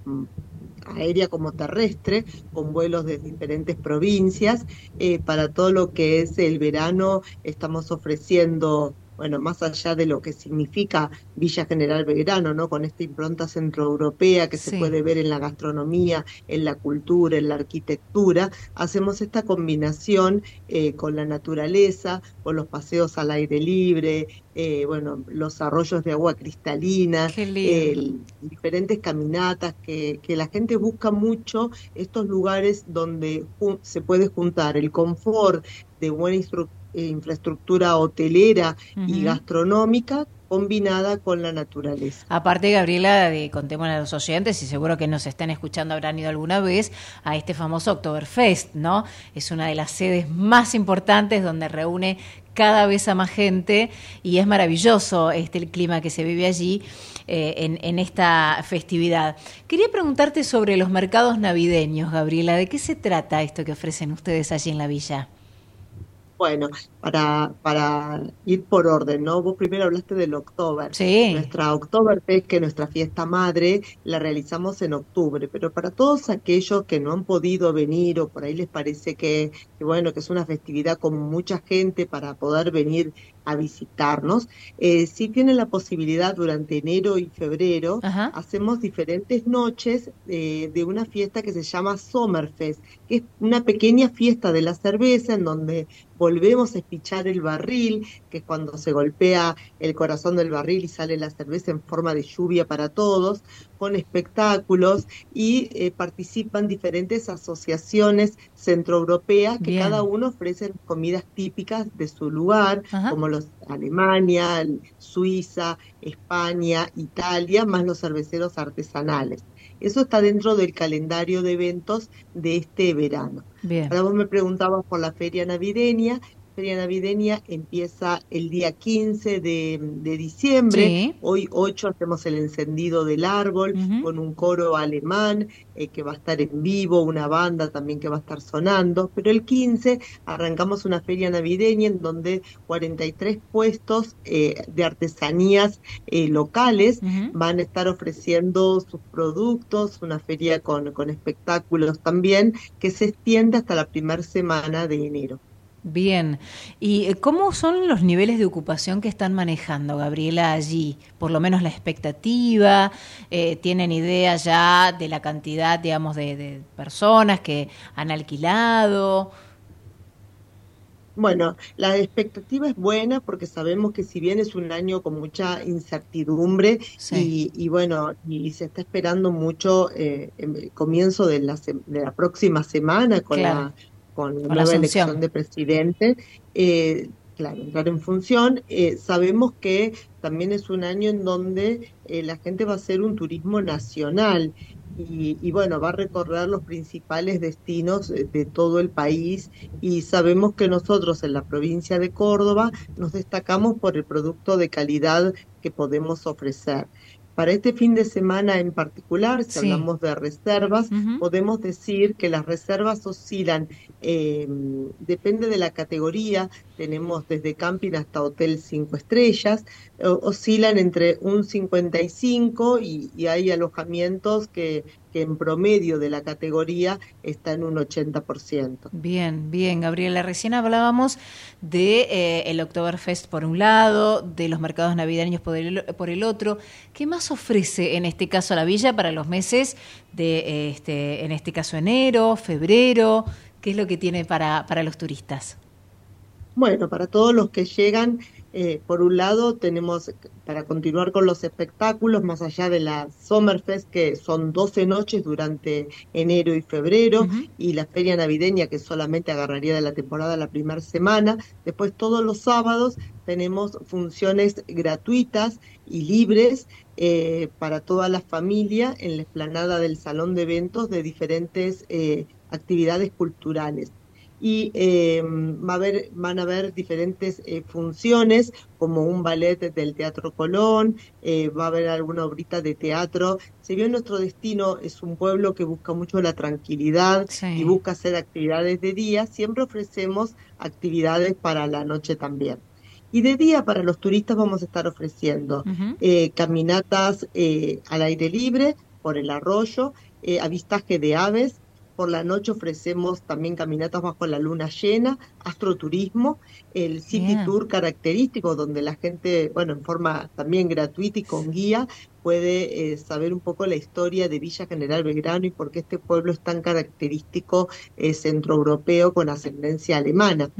aérea como terrestre, con vuelos de diferentes provincias. Eh, para todo lo que es el verano, estamos ofreciendo bueno, más allá de lo que significa Villa General Belgrano, ¿no? Con esta impronta centroeuropea que Sí. se puede ver en la gastronomía, en la cultura, en la arquitectura, hacemos esta combinación eh, con la naturaleza, con los paseos al aire libre, eh, bueno, los arroyos de agua cristalina, eh, diferentes caminatas, que, que la gente busca mucho estos lugares donde se puede juntar el confort de buena instru- eh, infraestructura hotelera y gastronómica combinada con la naturaleza. Aparte, Gabriela, de, contémosle a los oyentes, y seguro que nos están escuchando, habrán ido alguna vez a este famoso Oktoberfest, ¿no? Es una de las sedes más importantes donde reúne cada vez a más gente y es maravilloso este el clima que se vive allí eh, en, en esta festividad. Quería preguntarte sobre los mercados navideños, Gabriela, ¿de qué se trata esto que ofrecen ustedes allí en la villa? Bueno, para, para ir por orden, ¿no? Vos primero hablaste del October. Sí. Nuestra Oktoberfest, que es nuestra fiesta madre, la realizamos en octubre, pero para todos aquellos que no han podido venir o por ahí les parece que, que bueno, que es una festividad con mucha gente para poder venir a visitarnos, eh, sí tienen la posibilidad durante enero y febrero, hacemos diferentes noches eh, de una fiesta que se llama Sommerfest, que es una pequeña fiesta de la cerveza en donde volvemos a espichar el barril, que es cuando se golpea el corazón del barril y sale la cerveza en forma de lluvia para todos, con espectáculos y eh, participan diferentes asociaciones centroeuropeas que Bien. cada uno ofrece comidas típicas de su lugar, Ajá. como los Alemania, Suiza, España, Italia, más los cerveceros artesanales. Eso está dentro del calendario de eventos de este verano. Bien. Ahora vos me preguntabas por la feria navideña. Feria navideña empieza el día 15 de, de diciembre. Sí. Hoy 8 hacemos el encendido del árbol con un coro alemán eh, que va a estar en vivo, una banda también que va a estar sonando. Pero el 15 arrancamos una feria navideña en donde 43 puestos eh, de artesanías eh, locales van a estar ofreciendo sus productos, una feria con, con espectáculos también que se extiende hasta la primera semana de enero. Bien. ¿Y eh, cómo son los niveles de ocupación que están manejando, Gabriela, allí? Por lo menos la expectativa, eh, ¿tienen idea ya de la cantidad, digamos, de, de personas que han alquilado? Bueno, la expectativa es buena porque sabemos que si bien es un año con mucha incertidumbre Sí. y, y bueno, y se está esperando mucho eh, el comienzo de la, de la próxima semana con Claro. la, con la Con nueva asunción. elección de presidente, eh, claro, entrar en función, eh, sabemos que también es un año en donde eh, la gente va a hacer un turismo nacional y, y bueno, va a recorrer los principales destinos eh, de todo el país y sabemos que nosotros en la provincia de Córdoba nos destacamos por el producto de calidad que podemos ofrecer. Para este fin de semana en particular, si Sí. hablamos de reservas, podemos decir que las reservas oscilan, eh, depende de la categoría, tenemos desde camping hasta hotel cinco estrellas, oscilan entre un 55 y, y hay alojamientos que, que en promedio de la categoría está en un 80%. Bien, bien, Gabriela. Recién hablábamos de eh, el Oktoberfest por un lado, de los mercados navideños por el, por el otro. ¿Qué más ofrece en este caso la villa para los meses de, eh, este, en este caso enero, febrero? ¿Qué es lo que tiene para, para los turistas? Bueno, para todos los que llegan, eh, por un lado tenemos para continuar con los espectáculos, más allá de la Summerfest, que son 12 noches durante enero y febrero, y la feria navideña, que solamente agarraría de la temporada la primera semana. Después todos los sábados tenemos funciones gratuitas y libres eh, para toda la familia en la explanada del salón de eventos de diferentes eh, actividades culturales y eh, va a haber, van a haber diferentes eh, funciones como un ballet del Teatro Colón, eh, va a haber alguna obrita de teatro. Si bien nuestro destino es un pueblo que busca mucho la tranquilidad y busca hacer actividades de día, siempre ofrecemos actividades para la noche también. Y de día para los turistas vamos a estar ofreciendo eh, caminatas eh, al aire libre por el arroyo, eh, avistaje de aves, por la noche ofrecemos también caminatas bajo la luna llena, astroturismo, el City. Tour característico, donde la gente, bueno, en forma también gratuita y con guía, puede eh, saber un poco la historia de Villa General Belgrano y por qué este pueblo es tan característico eh, centroeuropeo con ascendencia alemana.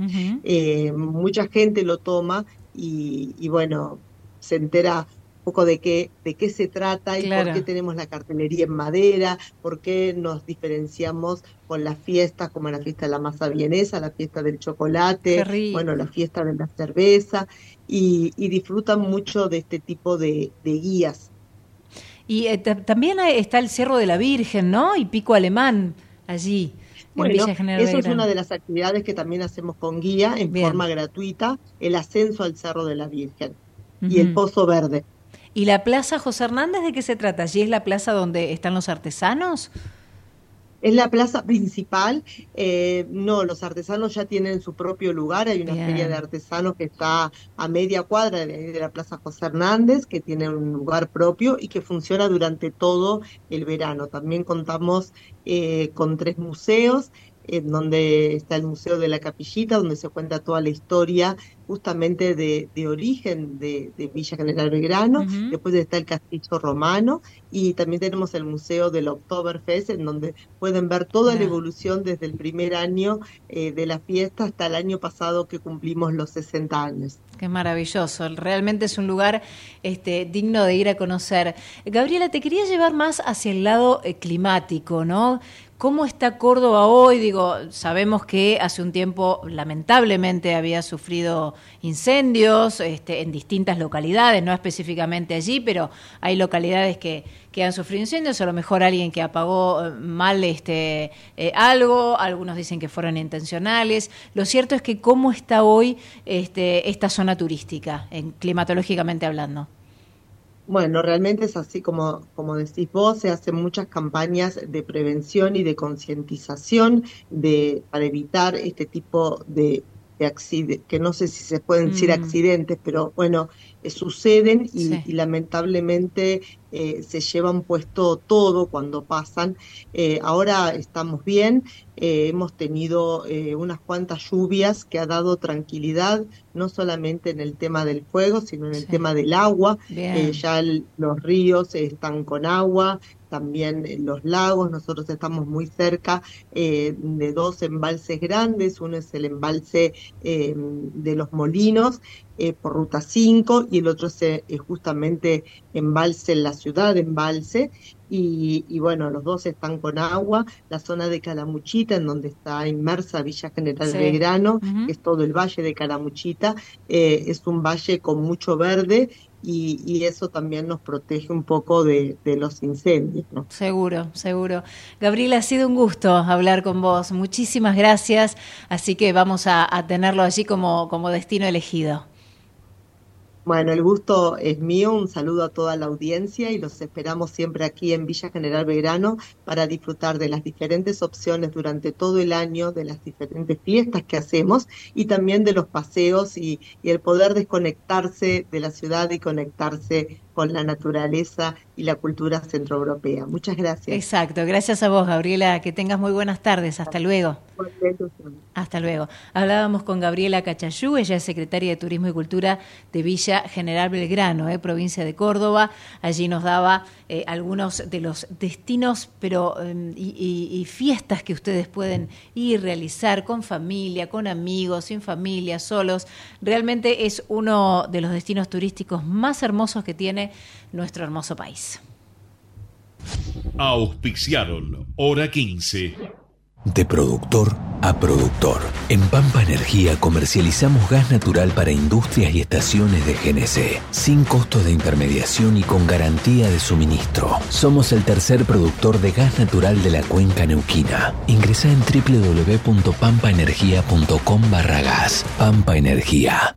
Eh, mucha gente lo toma y, y bueno, se entera poco de qué, de qué se trata y Claro. por qué tenemos la cartelería en madera, por qué nos diferenciamos con las fiestas como la fiesta de la masa vienesa, la fiesta del chocolate, bueno, la fiesta de la cerveza y, y disfrutan mucho de este tipo de, de guías. Y eh, ta- también está el Cerro de la Virgen, ¿no? Y Pico Alemán allí, en Bueno, eso es una de las actividades que también hacemos con guía en Bien. forma gratuita, el ascenso al Cerro de la Virgen y el. Pozo Verde. ¿Y la Plaza José Hernández de qué se trata? ¿Allí es la plaza donde están los artesanos? Es la plaza principal. eh, no, los artesanos ya tienen su propio lugar. Hay una Bien. feria de artesanos que está a media cuadra de, de la Plaza José Hernández, que tiene un lugar propio y que funciona durante todo el verano. También contamos eh, con tres museos, en donde está el Museo de la Capillita, donde se cuenta toda la historia justamente de, de origen de, de Villa General Belgrano. Después está el Castillo Romano y también tenemos el Museo del Oktoberfest, en donde pueden ver toda la evolución desde el primer año eh, de la fiesta hasta el año pasado que cumplimos los 60 años. Qué maravilloso, realmente es un lugar este, digno de ir a conocer. Gabriela, te quería llevar más hacia el lado eh, climático, ¿no? ¿Cómo está Córdoba hoy? Digo, sabemos que hace un tiempo lamentablemente había sufrido incendios este, en distintas localidades, no específicamente allí, pero hay localidades que, que han sufrido incendios, a lo mejor alguien que apagó eh, mal este, eh, algo, algunos dicen que fueron intencionales. Lo cierto es que cómo está hoy este, esta zona turística, en, climatológicamente hablando. Bueno, realmente es así como, como decís vos, se hacen muchas campañas de prevención y de concientización de, para evitar este tipo de, que no sé si se pueden decir Mm. accidentes, pero bueno, eh, suceden y, Sí. y lamentablemente eh, se llevan puesto todo cuando pasan. Eh, ahora estamos bien, hemos tenido unas cuantas lluvias que ha dado tranquilidad, no solamente en el tema del fuego, sino en el Sí. tema del agua. Ya el- los ríos están con agua, también los lagos, nosotros estamos muy cerca eh, de dos embalses grandes, uno es el embalse eh, de los molinos eh, por ruta 5 y el otro es justamente embalse en la ciudad, embalse, y, y bueno, los dos están con agua, la zona de Calamuchita, en donde está inmersa Villa General Sí. Belgrano, que es todo el valle de Calamuchita, eh, es un valle con mucho verde y, y eso también nos protege un poco de, de los incendios, ¿no? Seguro, seguro. Gabriela, ha sido un gusto hablar con vos. Muchísimas gracias. Así que vamos a, a tenerlo allí como, como destino elegido. Bueno, el gusto es mío. Un saludo a toda la audiencia y los esperamos siempre aquí en Villa General Belgrano para disfrutar de las diferentes opciones durante todo el año, de las diferentes fiestas que hacemos y también de los paseos y, y el poder desconectarse de la ciudad y conectarse con la naturaleza y la cultura centroeuropea. Muchas gracias. Exacto, gracias a vos, Gabriela. Que tengas muy buenas tardes. Hasta luego. Hasta luego. Hablábamos con Gabriela Cachayú, ella es secretaria de Turismo y Cultura de Villa General Belgrano, eh, provincia de Córdoba. Allí nos daba eh, algunos de los destinos pero eh, y, y, y fiestas que ustedes pueden ir, realizar con familia, con amigos, sin familia, solos. Realmente es uno de los destinos turísticos más hermosos que tiene nuestro hermoso país. Auspiciaron Hora 15. De productor a productor. En Pampa Energía comercializamos gas natural para industrias y estaciones de GNC, sin costo de intermediación y con garantía de suministro. Somos el tercer productor de gas natural de la cuenca neuquina. Ingresa en www.pampaenergia.com barra gas. Pampa Energía.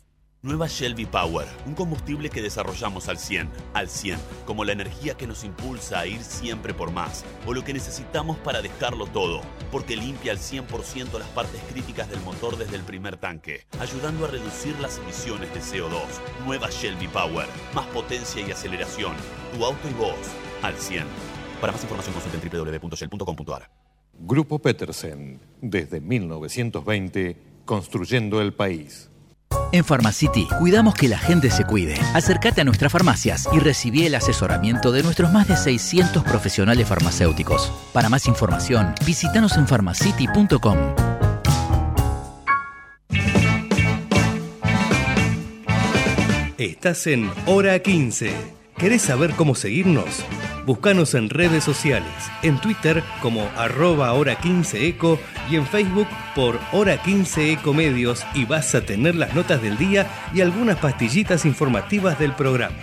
Nueva Shelby Power, un combustible que desarrollamos al 100, al 100, como la energía que nos impulsa a ir siempre por más, o lo que necesitamos para dejarlo todo, porque limpia al 100% las partes críticas del motor desde el primer tanque, ayudando a reducir las emisiones de CO2. Nueva Shelby Power, más potencia y aceleración, tu auto y vos, al 100. Para más información consulte en www.shell.com.ar. Grupo Petersen, desde 1920, construyendo el país. En Pharmacity cuidamos que la gente se cuide. Acércate a nuestras farmacias y recibí el asesoramiento de nuestros más de 600 profesionales farmacéuticos. Para más información, visítanos en pharmacity.com. Estás en Hora 15. ¿Querés saber cómo seguirnos? Búscanos en redes sociales, en Twitter como arroba hora 15 eco y en Facebook por hora 15 eco medios y vas a tener las notas del día y algunas pastillitas informativas del programa.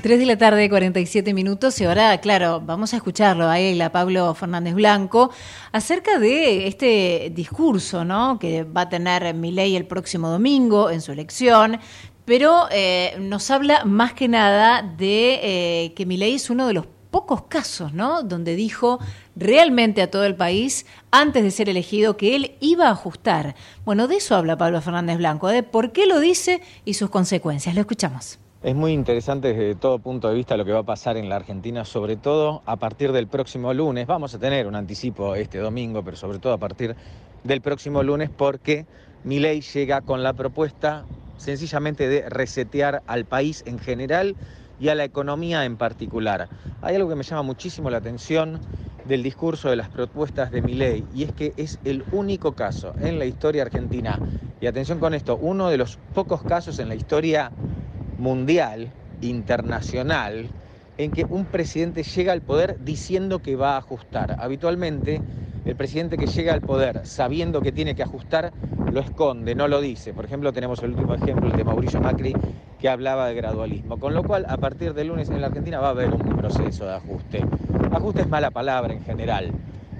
Tres de la tarde, 47 minutos, y ahora, claro, vamos a escucharlo a él, a Pablo Fernández Blanco, acerca de este discurso, ¿no? Que va a tener Milei el próximo domingo en su elección, pero eh, nos habla más que nada de eh, que Milei es uno de los pocos casos, ¿no? Donde dijo realmente a todo el país, antes de ser elegido, que él iba a ajustar. Bueno, de eso habla Pablo Fernández Blanco, de por qué lo dice y sus consecuencias. Lo escuchamos. Es muy interesante desde todo punto de vista lo que va a pasar en la Argentina, sobre todo a partir del próximo lunes. Vamos a tener un anticipo este domingo, pero sobre todo a partir del próximo lunes, porque mi ley llega con la propuesta sencillamente de resetear al país en general y a la economía en particular. Hay algo que me llama muchísimo la atención del discurso de las propuestas de Milei y es que es el único caso en la historia argentina, y atención con esto, uno de los pocos casos en la historia mundial, internacional, en que un presidente llega al poder diciendo que va a ajustar. Habitualmente, el presidente que llega al poder sabiendo que tiene que ajustar, lo esconde, no lo dice. Por ejemplo, tenemos el último ejemplo, el de Mauricio Macri, que hablaba de gradualismo. Con lo cual, a partir del lunes en la Argentina va a haber un proceso de ajuste. Ajuste es mala palabra en general.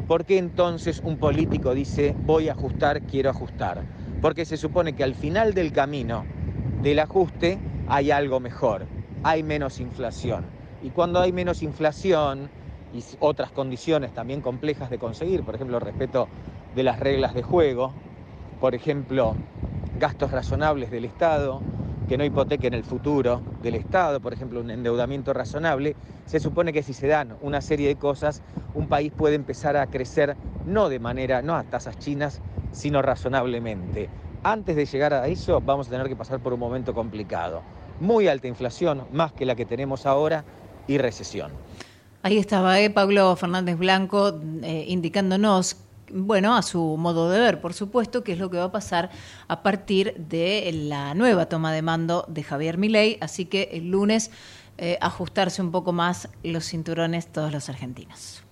¿Por qué entonces un político dice voy a ajustar, quiero ajustar? Porque se supone que al final del camino del ajuste hay algo mejor, hay menos inflación. Y cuando hay menos inflación y otras condiciones también complejas de conseguir, por ejemplo, respeto de las reglas de juego, por ejemplo, gastos razonables del Estado, que no hipotequen el futuro del Estado, por ejemplo, un endeudamiento razonable, se supone que si se dan una serie de cosas, un país puede empezar a crecer no de manera, no a tasas chinas, sino razonablemente. Antes de llegar a eso, vamos a tener que pasar por un momento complicado muy alta inflación, más que la que tenemos ahora, y recesión. Ahí estaba eh, Pablo Fernández Blanco eh, indicándonos bueno, a su modo de ver, por supuesto, qué es lo que va a pasar a partir de la nueva toma de mando de Javier Milei, así que el lunes eh, ajustarse un poco más los cinturones todos los argentinos.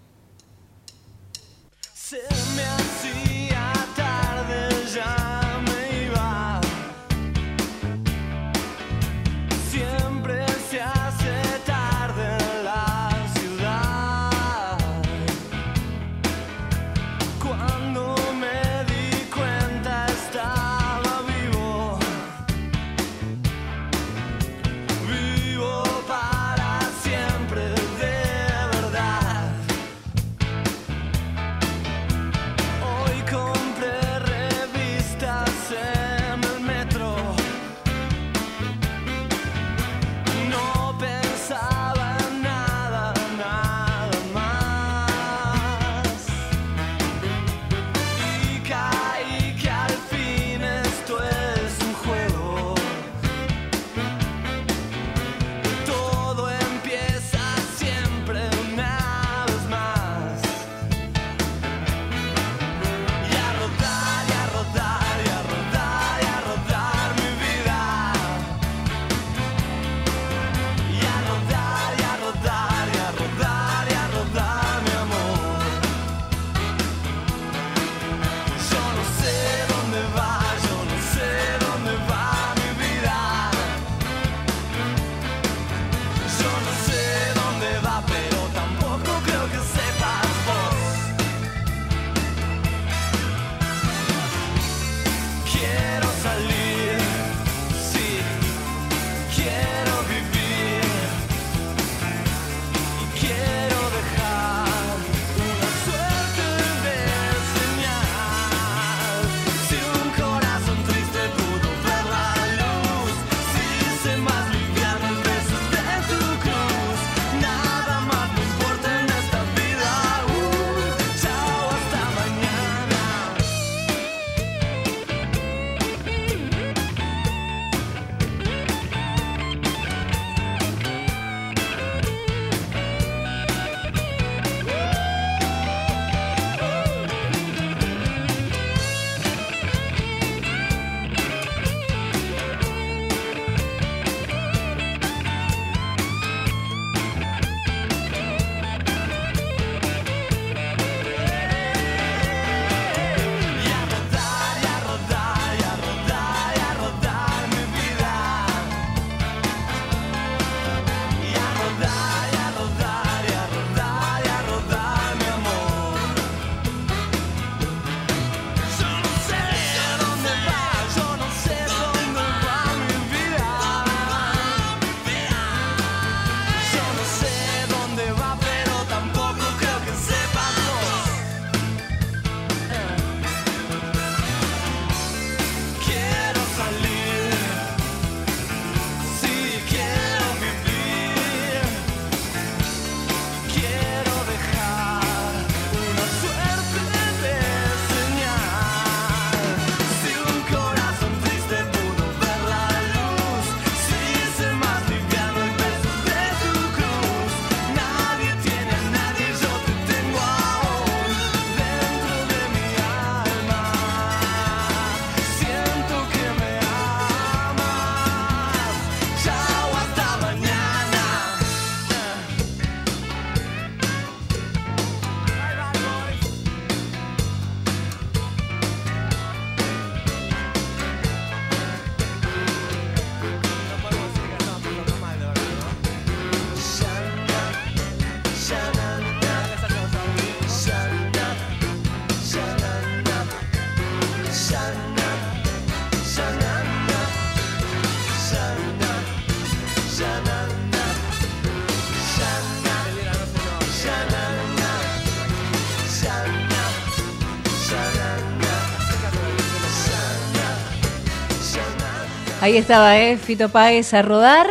Ahí estaba, ¿eh? Fito Páez a rodar.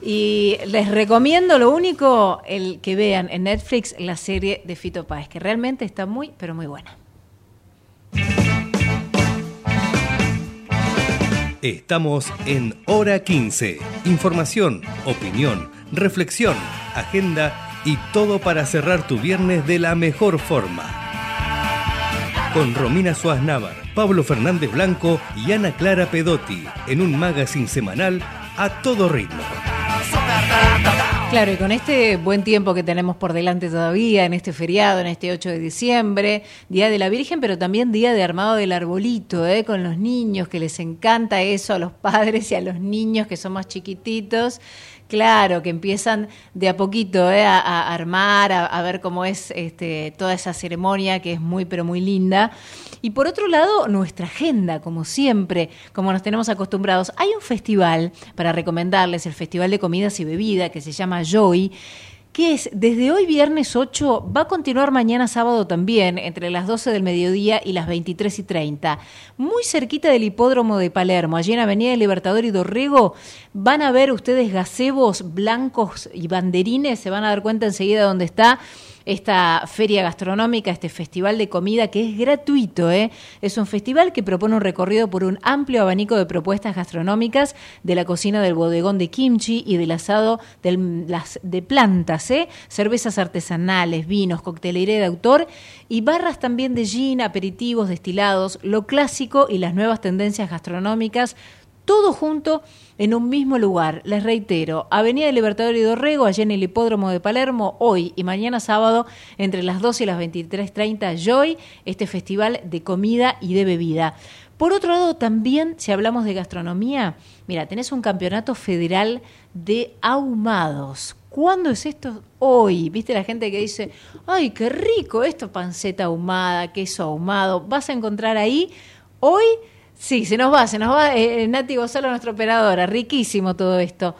Y les recomiendo lo único, el que vean en Netflix la serie de Fito Páez, que realmente está muy, pero muy buena. Estamos en Hora 15. Información, opinión, reflexión, agenda y todo para cerrar tu viernes de la mejor forma con Romina Suárez Navar, Pablo Fernández Blanco y Ana Clara Pedotti en un magazine semanal a todo ritmo. Claro, y con este buen tiempo que tenemos por delante todavía, en este feriado, en este 8 de diciembre, Día de la Virgen, pero también Día de Armado del Arbolito, ¿eh? con los niños, que les encanta eso a los padres y a los niños que son más chiquititos. Claro, que empiezan de a poquito ¿eh? a, armar, a, ver cómo es este, toda esa ceremonia que es muy, pero muy linda. Y por otro lado, nuestra agenda, como siempre, como nos tenemos acostumbrados. Hay un festival para recomendarles, el Festival de Comidas y Bebidas, que se llama Joy que es desde hoy viernes 8, va a continuar mañana sábado también, entre las 12 del mediodía y las 23 y 30. Muy cerquita del hipódromo de Palermo, allí en Avenida del Libertador y Dorrego, van a ver ustedes gazebos blancos y banderines, se van a dar cuenta enseguida dónde está esta feria gastronómica, este festival de comida que es gratuito. ¿eh? Es un festival que propone un recorrido por un amplio abanico de propuestas gastronómicas de la cocina del bodegón de kimchi y del asado del- de plantas, ¿eh? cervezas artesanales, vinos, coctelería de autor y barras también de gin, aperitivos, destilados, lo clásico y las nuevas tendencias gastronómicas todo junto en un mismo lugar. Les reitero, Avenida del Libertador y Dorrego, allá en el Hipódromo de Palermo, hoy y mañana sábado, entre las 12 y las 23.30, Joy, este festival de comida y de bebida. Por otro lado, también, si hablamos de gastronomía, mira, tenés un campeonato federal de ahumados. ¿Cuándo es esto? Hoy. ¿Viste la gente que dice, ay, qué rico esto, panceta ahumada, queso ahumado? Vas a encontrar ahí hoy Sí, se nos va, se nos va eh, Nati Gonzalo, nuestra operadora. Riquísimo todo esto.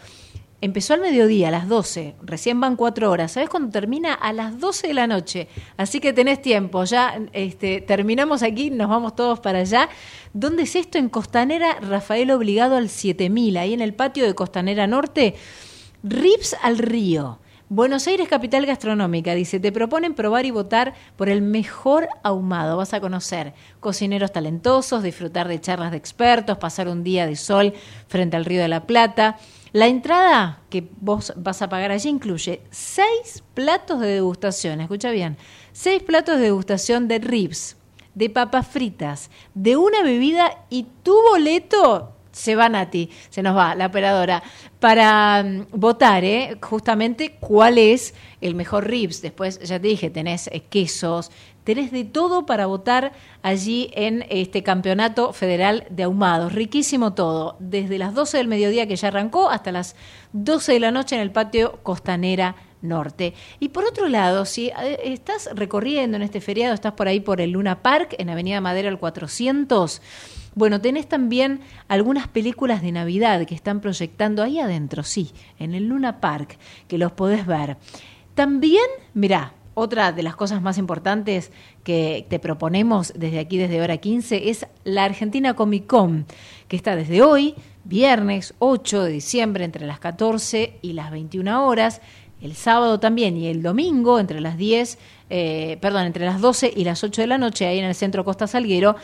Empezó al mediodía, a las 12. Recién van cuatro horas. ¿Sabes cuándo termina? A las 12 de la noche. Así que tenés tiempo. Ya este, terminamos aquí, nos vamos todos para allá. ¿Dónde es esto? En Costanera Rafael Obligado al 7000, ahí en el patio de Costanera Norte. Rips al río. Buenos Aires, capital gastronómica, dice, te proponen probar y votar por el mejor ahumado. Vas a conocer cocineros talentosos, disfrutar de charlas de expertos, pasar un día de sol frente al Río de la Plata. La entrada que vos vas a pagar allí incluye seis platos de degustación, escucha bien, seis platos de degustación de ribs, de papas fritas, de una bebida y tu boleto se va Nati, se nos va la operadora, para mm, votar, ¿eh? justamente cuál es el mejor ribs. Después, ya te dije, tenés eh, quesos, tenés de todo para votar allí en este campeonato federal de ahumados. Riquísimo todo, desde las 12 del mediodía que ya arrancó hasta las 12 de la noche en el patio Costanera Norte. Y por otro lado, si eh, estás recorriendo en este feriado, estás por ahí por el Luna Park, en Avenida Madera al 400, bueno, tenés también algunas películas de Navidad que están proyectando ahí adentro, sí, en el Luna Park, que los podés ver. También, mirá, otra de las cosas más importantes que te proponemos desde aquí, desde hora 15, es la Argentina Comic Con, que está desde hoy, viernes 8 de diciembre, entre las 14 y las 21 horas, el sábado también y el domingo, entre las 10, eh, perdón, entre las 12 y las 8 de la noche, ahí en el Centro Costa Salguero.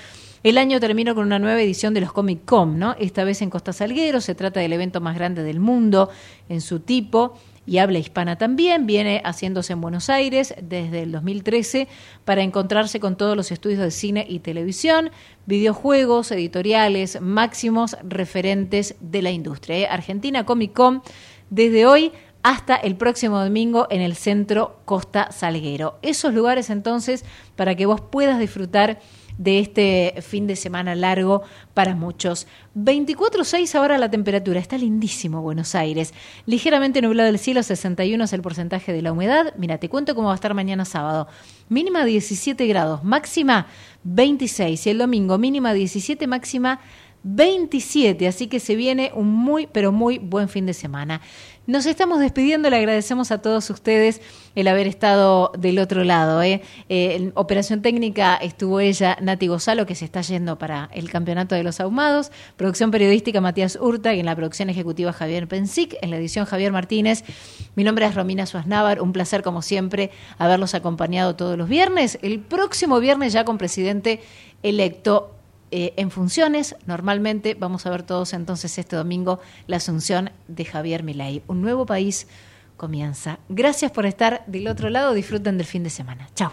El año terminó con una nueva edición de los Comic Con, ¿no? Esta vez en Costa Salguero, se trata del evento más grande del mundo en su tipo y habla hispana también, viene haciéndose en Buenos Aires desde el 2013 para encontrarse con todos los estudios de cine y televisión, videojuegos, editoriales, máximos referentes de la industria. ¿eh? Argentina Comic Con desde hoy hasta el próximo domingo en el centro Costa Salguero. Esos lugares entonces para que vos puedas disfrutar de este fin de semana largo para muchos. 24.6 ahora la temperatura, está lindísimo Buenos Aires. Ligeramente nublado el cielo, 61 es el porcentaje de la humedad. Mira, te cuento cómo va a estar mañana sábado. Mínima 17 grados, máxima 26 y el domingo mínima 17, máxima 27, así que se viene un muy, pero muy buen fin de semana. Nos estamos despidiendo, le agradecemos a todos ustedes el haber estado del otro lado. ¿eh? Eh, en operación técnica estuvo ella, Nati Gozalo, que se está yendo para el Campeonato de los Ahumados. Producción periodística, Matías Urta, y en la producción ejecutiva, Javier Pensic. En la edición, Javier Martínez. Mi nombre es Romina Suaznávar. Un placer, como siempre, haberlos acompañado todos los viernes. El próximo viernes ya con presidente electo eh, en funciones. Normalmente vamos a ver todos entonces este domingo la asunción de Javier Milei. Un nuevo país comienza. Gracias por estar del otro lado. Disfruten del fin de semana. Chao.